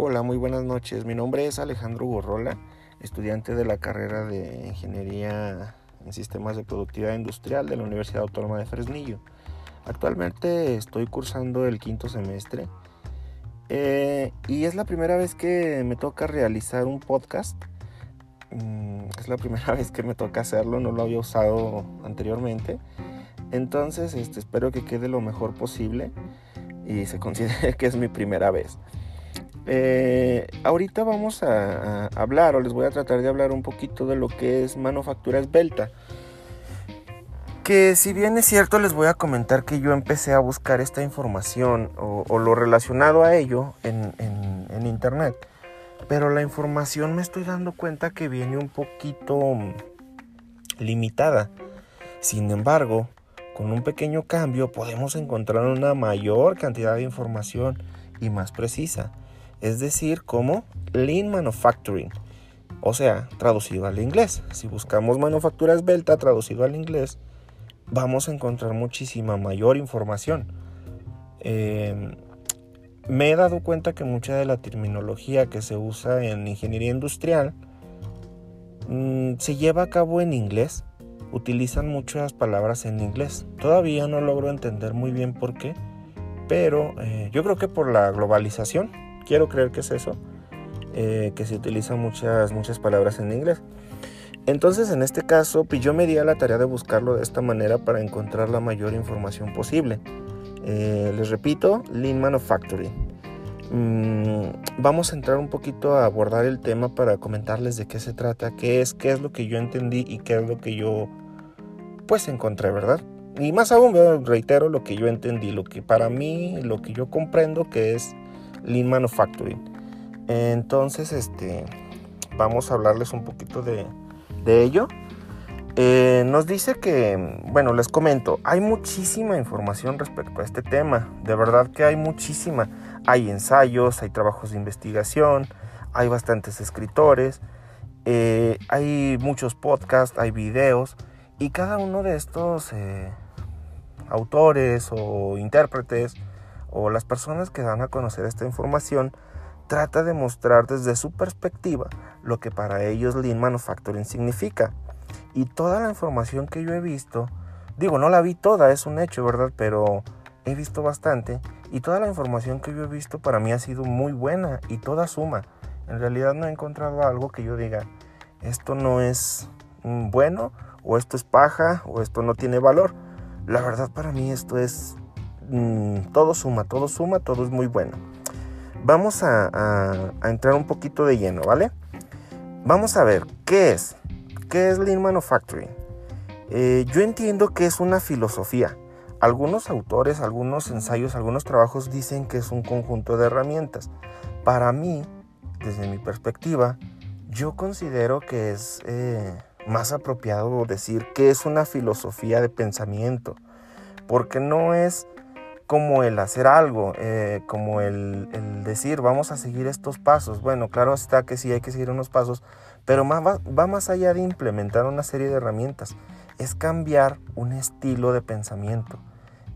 Hola, muy buenas noches. Mi nombre es Alejandro Gorrola, estudiante de la carrera de Ingeniería en Sistemas de Productividad Industrial de la Universidad Autónoma de Fresnillo. Actualmente estoy cursando el quinto semestre eh, y es la primera vez que me toca realizar un podcast. Mm, es la primera vez que me toca hacerlo, no lo había usado anteriormente. Entonces este, espero que quede lo mejor posible y se considere que es mi primera vez. Eh, ahorita vamos a, hablar o les voy a tratar de hablar un poquito de lo que es manufactura esbelta. Que si bien es cierto les voy a comentar que yo empecé a buscar esta información o, lo relacionado a ello en, en internet. Pero la información me estoy dando cuenta que viene un poquito limitada. Sin embargo, con un pequeño cambio podemos encontrar una mayor cantidad de información y más precisa es decir, como Lean Manufacturing, o sea, traducido al inglés. Si buscamos manufactura esbelta traducido al inglés, vamos a encontrar muchísima mayor información. Em, me he dado cuenta que mucha de la terminología que se usa en ingeniería industrial mm, se lleva a cabo en inglés. Utilizan muchas palabras en inglés. Todavía no logro entender muy bien por qué, pero eh, yo creo que por la globalización quiero creer que es eso, eh, que se utilizan muchas, muchas palabras en inglés. Entonces, en este caso, pues yo me di a la tarea de buscarlo de esta manera para encontrar la mayor información posible. Eh, les repito, Lean Manufacturing. Mm, vamos a entrar un poquito a abordar el tema para comentarles de qué se trata, qué es, qué es lo que yo entendí y qué es lo que yo pues encontré, ¿verdad? Y más aún, reitero lo que yo entendí, lo que para mí, lo que yo comprendo que es Lean Manufacturing. Entonces, este, vamos a hablarles un poquito de, ello. Eh, nos dice que, bueno, les comento, hay muchísima información respecto a este tema, de verdad que hay muchísima. Hay ensayos, hay trabajos de investigación, hay bastantes escritores, eh, hay muchos podcasts, hay videos, y cada uno de estos eh, autores o intérpretes o las personas que dan a conocer esta información trata de mostrar desde su perspectiva lo que para ellos Lean Manufacturing significa. Y toda la información que yo he visto, digo, no la vi toda, es un hecho, ¿verdad? Pero he visto bastante y toda la información que yo he visto para mí ha sido muy buena y toda suma. En realidad no he encontrado algo que yo diga, esto no es bueno o esto es paja o esto no tiene valor. La verdad para mí esto es Mm, todo suma, todo suma, todo es muy bueno. Vamos a, entrar un poquito de lleno, ¿vale? Vamos a ver, ¿qué es? ¿Qué es Lean Manufacturing? Eh, yo entiendo que es una filosofía. Algunos autores, algunos ensayos, algunos trabajos dicen que es un conjunto de herramientas. Para mí, desde mi perspectiva, yo considero que es eh, más apropiado decir que es una filosofía de pensamiento, porque no es como el hacer algo, eh, como el, decir vamos a seguir estos pasos. Bueno, claro está que sí hay que seguir unos pasos, pero va, va, más allá de implementar una serie de herramientas. Es cambiar un estilo de pensamiento.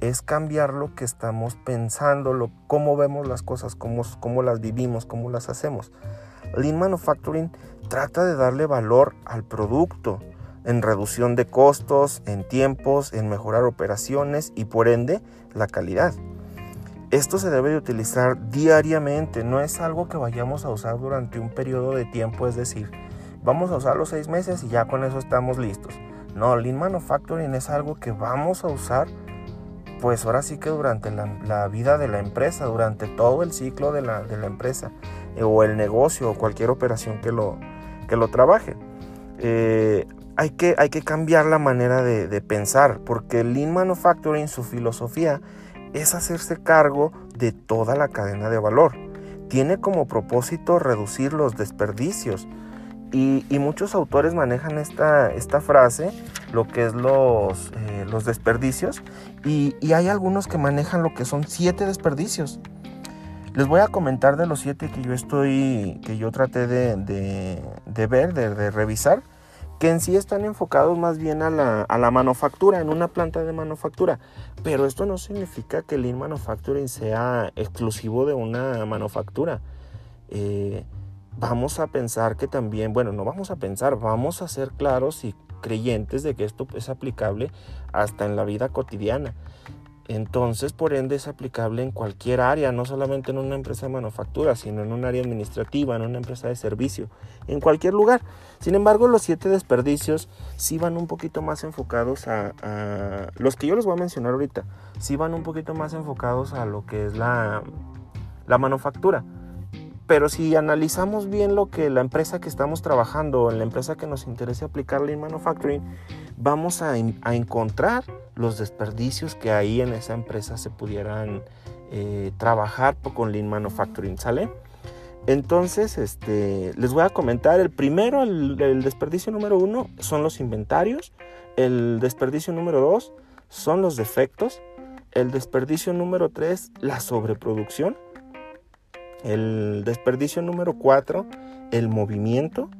Es cambiar lo que estamos pensando, lo, cómo vemos las cosas, cómo, cómo las vivimos, cómo las hacemos. Lean Manufacturing trata de darle valor al producto, en reducción de costos, en tiempos, en mejorar operaciones y por ende la calidad. Esto se debe de utilizar diariamente, no es algo que vayamos a usar durante un periodo de tiempo, es decir, vamos a usar los seis meses y ya con eso estamos listos. No, Lean Manufacturing es algo que vamos a usar, pues ahora sí que durante la, vida de la empresa, durante todo el ciclo de la, empresa, eh, o el negocio, o cualquier operación que lo, que lo trabaje. Eh, hay que, hay que cambiar la manera de, pensar, porque Lean Manufacturing, su filosofía, es hacerse cargo de toda la cadena de valor. Tiene como propósito reducir los desperdicios. Y, muchos autores manejan esta, esta, frase, lo que es los, eh, los desperdicios, y, hay algunos que manejan lo que son siete desperdicios. Les voy a comentar de los siete que yo estoy, que yo traté de, de ver, de revisar que en sí están enfocados más bien a la, manufactura, en una planta de manufactura. Pero esto no significa que Lean Manufacturing sea exclusivo de una manufactura. eh, vamos a pensar que también, bueno, no vamos a pensar, vamos a ser claros y creyentes de que esto es aplicable hasta en la vida cotidiana. Entonces, por ende, es aplicable en cualquier área, no solamente en una empresa de manufactura, sino en un área administrativa, en una empresa de servicio, en cualquier lugar. Sin embargo, los siete desperdicios sí van un poquito más enfocados a, los que yo les voy a mencionar ahorita, sí van un poquito más enfocados a lo que es la, la manufactura. Pero si analizamos bien lo que la empresa que estamos trabajando, en la empresa que nos interesa aplicar Lean Manufacturing, vamos a, encontrar los desperdicios que ahí en esa empresa se pudieran eh, trabajar con Lean Manufacturing, ¿sale? Entonces, este, les voy a comentar, el primero, el, el desperdicio número uno son los inventarios, el desperdicio número dos son los defectos, el desperdicio número tres, la sobreproducción, el desperdicio número 4, el movimiento.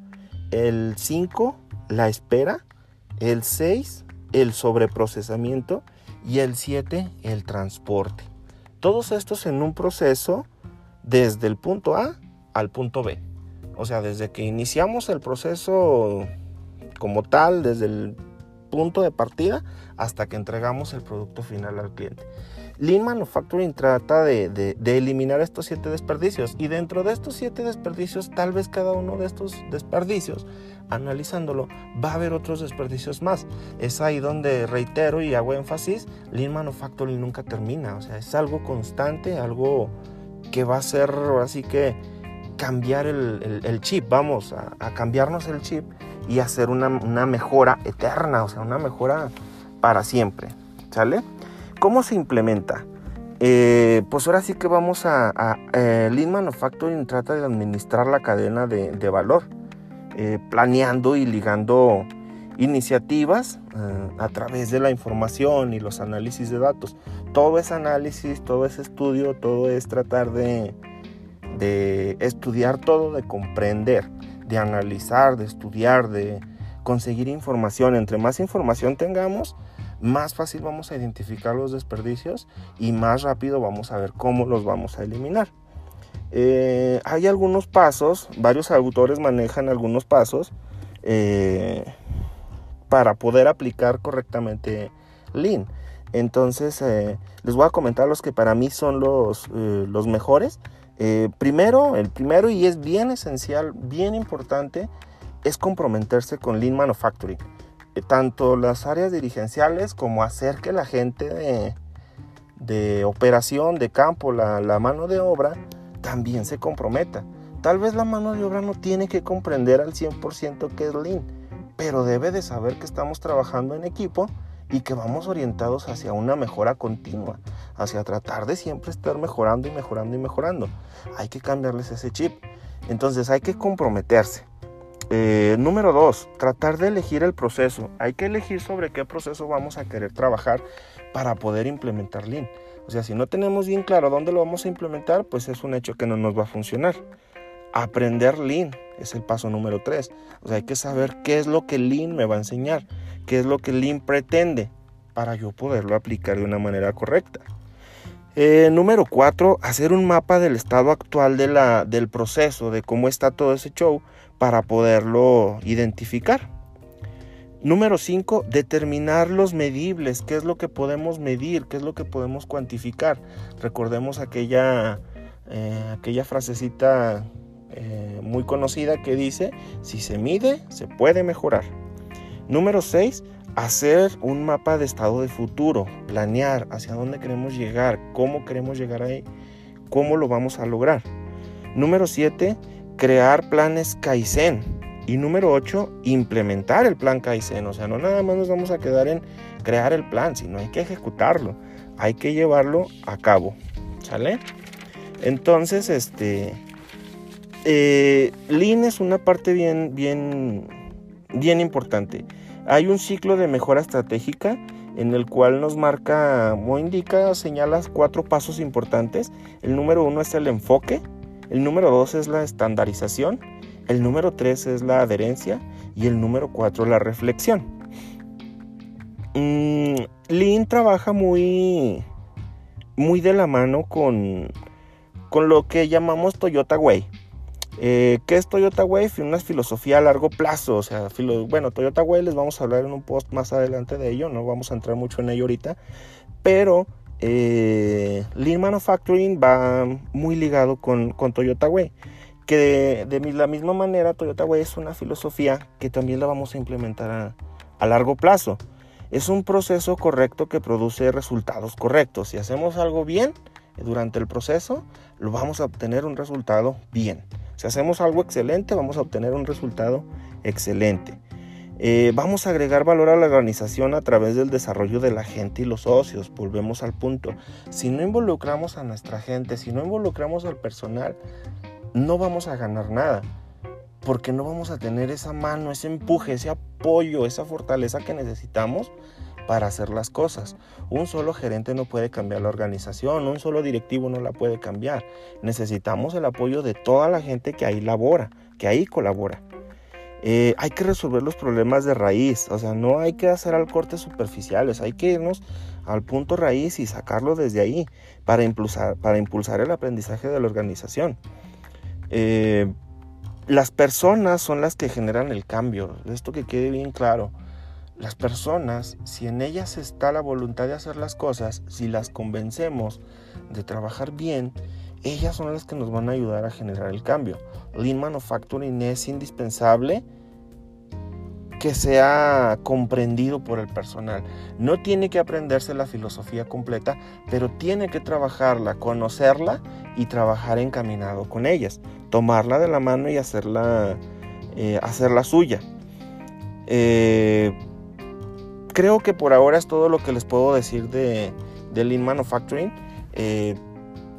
El 5, la espera. El 6, el sobreprocesamiento. Y el 7, el transporte. Todos estos en un proceso desde el punto A al punto B. O sea, desde que iniciamos el proceso como tal, desde el punto de partida hasta que entregamos el producto final al cliente. Lean Manufacturing trata de, eliminar estos siete desperdicios y dentro de estos siete desperdicios, tal vez cada uno de estos desperdicios, analizándolo, va a haber otros desperdicios más. Es ahí donde reitero y hago énfasis, Lean Manufacturing nunca termina, o sea, es algo constante, algo que va a ser así que cambiar el, chip, vamos a, cambiarnos el chip y hacer una, una mejora eterna, o sea, una mejora para siempre, ¿sale? ¿Cómo se implementa? Eh, pues ahora sí que vamos a, eh, Lean Manufacturing trata de administrar la cadena de, valor, eh, planeando y ligando iniciativas a través de la información y los análisis de datos. Todo ese análisis, todo ese estudio, todo es tratar de estudiar todo, de comprender, de analizar, de estudiar, de conseguir información. Entre más información tengamos, más fácil vamos a identificar los desperdicios y más rápido vamos a ver cómo los vamos a eliminar. Eh, hay algunos pasos, varios autores manejan algunos pasos eh, para poder aplicar correctamente Lean. Entonces, eh, les voy a comentar los que para mí son los, los mejores. primero, el primero y es bien esencial, bien importante, es comprometerse con Lean Manufacturing tanto las áreas dirigenciales como hacer que la gente de, operación, de campo, la, la, mano de obra, también se comprometa. Tal vez la mano de obra no tiene que comprender al 100% qué es Lean, pero debe de saber que estamos trabajando en equipo y que vamos orientados hacia una mejora continua, hacia tratar de siempre estar mejorando y mejorando y mejorando. Hay que cambiarles ese chip. Entonces hay que comprometerse. Eh, número dos, tratar de elegir el proceso. Hay que elegir sobre qué proceso vamos a querer trabajar para poder implementar Lean. O sea, si no tenemos bien claro dónde lo vamos a implementar, pues es un hecho que no nos va a funcionar. Aprender Lean es el paso número tres. O sea, hay que saber qué es lo que Lean me va a enseñar, qué es lo que Lean pretende para yo poderlo aplicar de una manera correcta. Eh, número cuatro, hacer un mapa del estado actual de la, del proceso, de cómo está todo ese show para poderlo identificar. Número 5, determinar los medibles, qué es lo que podemos medir, qué es lo que podemos cuantificar. Recordemos aquella, eh, aquella frasecita eh, muy conocida que dice, si se mide, se puede mejorar. Número 6, hacer un mapa de estado de futuro, planear hacia dónde queremos llegar, cómo queremos llegar ahí, cómo lo vamos a lograr. Número 7, crear planes Kaizen. Y número 8, implementar el plan Kaizen. O sea, no nada más nos vamos a quedar en crear el plan, sino hay que ejecutarlo. Hay que llevarlo a cabo. ¿Sale? Entonces, este... Eh, Lean es una parte bien, bien, bien importante. Hay un ciclo de mejora estratégica en el cual nos marca o indica, señala cuatro pasos importantes. El número uno es el enfoque, el número 2 es la estandarización, el número 3 es la adherencia y el número 4 la reflexión. Mm, Lean trabaja muy, muy de la mano con, con lo que llamamos Toyota Way. Eh, ¿Qué es Toyota Way? Una filosofía a largo plazo. O sea, bueno, Toyota Way les vamos a hablar en un post más adelante de ello. No vamos a entrar mucho en ello ahorita. Pero eh, Lean Manufacturing va muy ligado con, Toyota Way. Que de, la misma manera Toyota Way es una filosofía que también la vamos a implementar a largo plazo. Es un proceso correcto que produce resultados correctos. Si hacemos algo bien durante el proceso, lo vamos a obtener un resultado bien. Si hacemos algo excelente, vamos a obtener un resultado excelente. Eh, vamos a agregar valor a la organización a través del desarrollo de la gente y los socios. Volvemos al punto. Si no involucramos a nuestra gente, si no involucramos al personal, no vamos a ganar nada. Porque no vamos a tener esa mano, ese empuje, ese apoyo, esa fortaleza que necesitamos para hacer las cosas. Un solo gerente no puede cambiar la organización, un solo directivo no la puede cambiar. Necesitamos el apoyo de toda la gente que ahí labora, que ahí colabora. Eh, hay que resolver los problemas de raíz, o sea, no hay que hacer al cortes superficiales, hay que irnos al punto raíz y sacarlo desde ahí para impulsar, para impulsar el aprendizaje de la organización. Eh, las personas son las que generan el cambio, esto que quede bien claro. Las personas, si en ellas está la voluntad de hacer las cosas, si las convencemos de trabajar bien, ellas son las que nos van a ayudar a generar el cambio. Lean Manufacturing es indispensable que sea comprendido por el personal. No tiene que aprenderse la filosofía completa, pero tiene que trabajarla, conocerla y trabajar encaminado con ellas. Tomarla de la mano y hacerla, eh, hacerla suya. Eh, creo que por ahora es todo lo que les puedo decir de, Lean Manufacturing. Eh,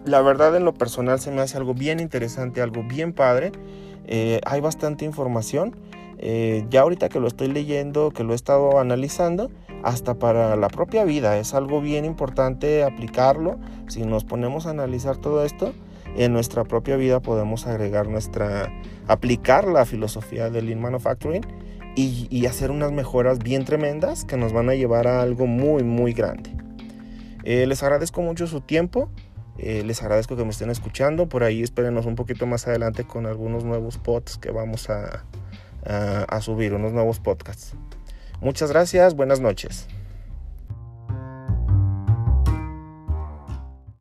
la verdad en lo personal se me hace algo bien interesante, algo bien padre. Eh, hay bastante información. Eh, ya ahorita que lo estoy leyendo, que lo he estado analizando, hasta para la propia vida es algo bien importante aplicarlo. Si nos ponemos a analizar todo esto, en nuestra propia vida podemos agregar nuestra, aplicar la filosofía de Lean Manufacturing y, hacer unas mejoras bien tremendas que nos van a llevar a algo muy, muy grande. Eh, les agradezco mucho su tiempo. Eh, les agradezco que me estén escuchando. Por ahí espérenos un poquito más adelante con algunos nuevos pods que vamos a, a subir, unos nuevos podcasts. Muchas gracias, buenas noches.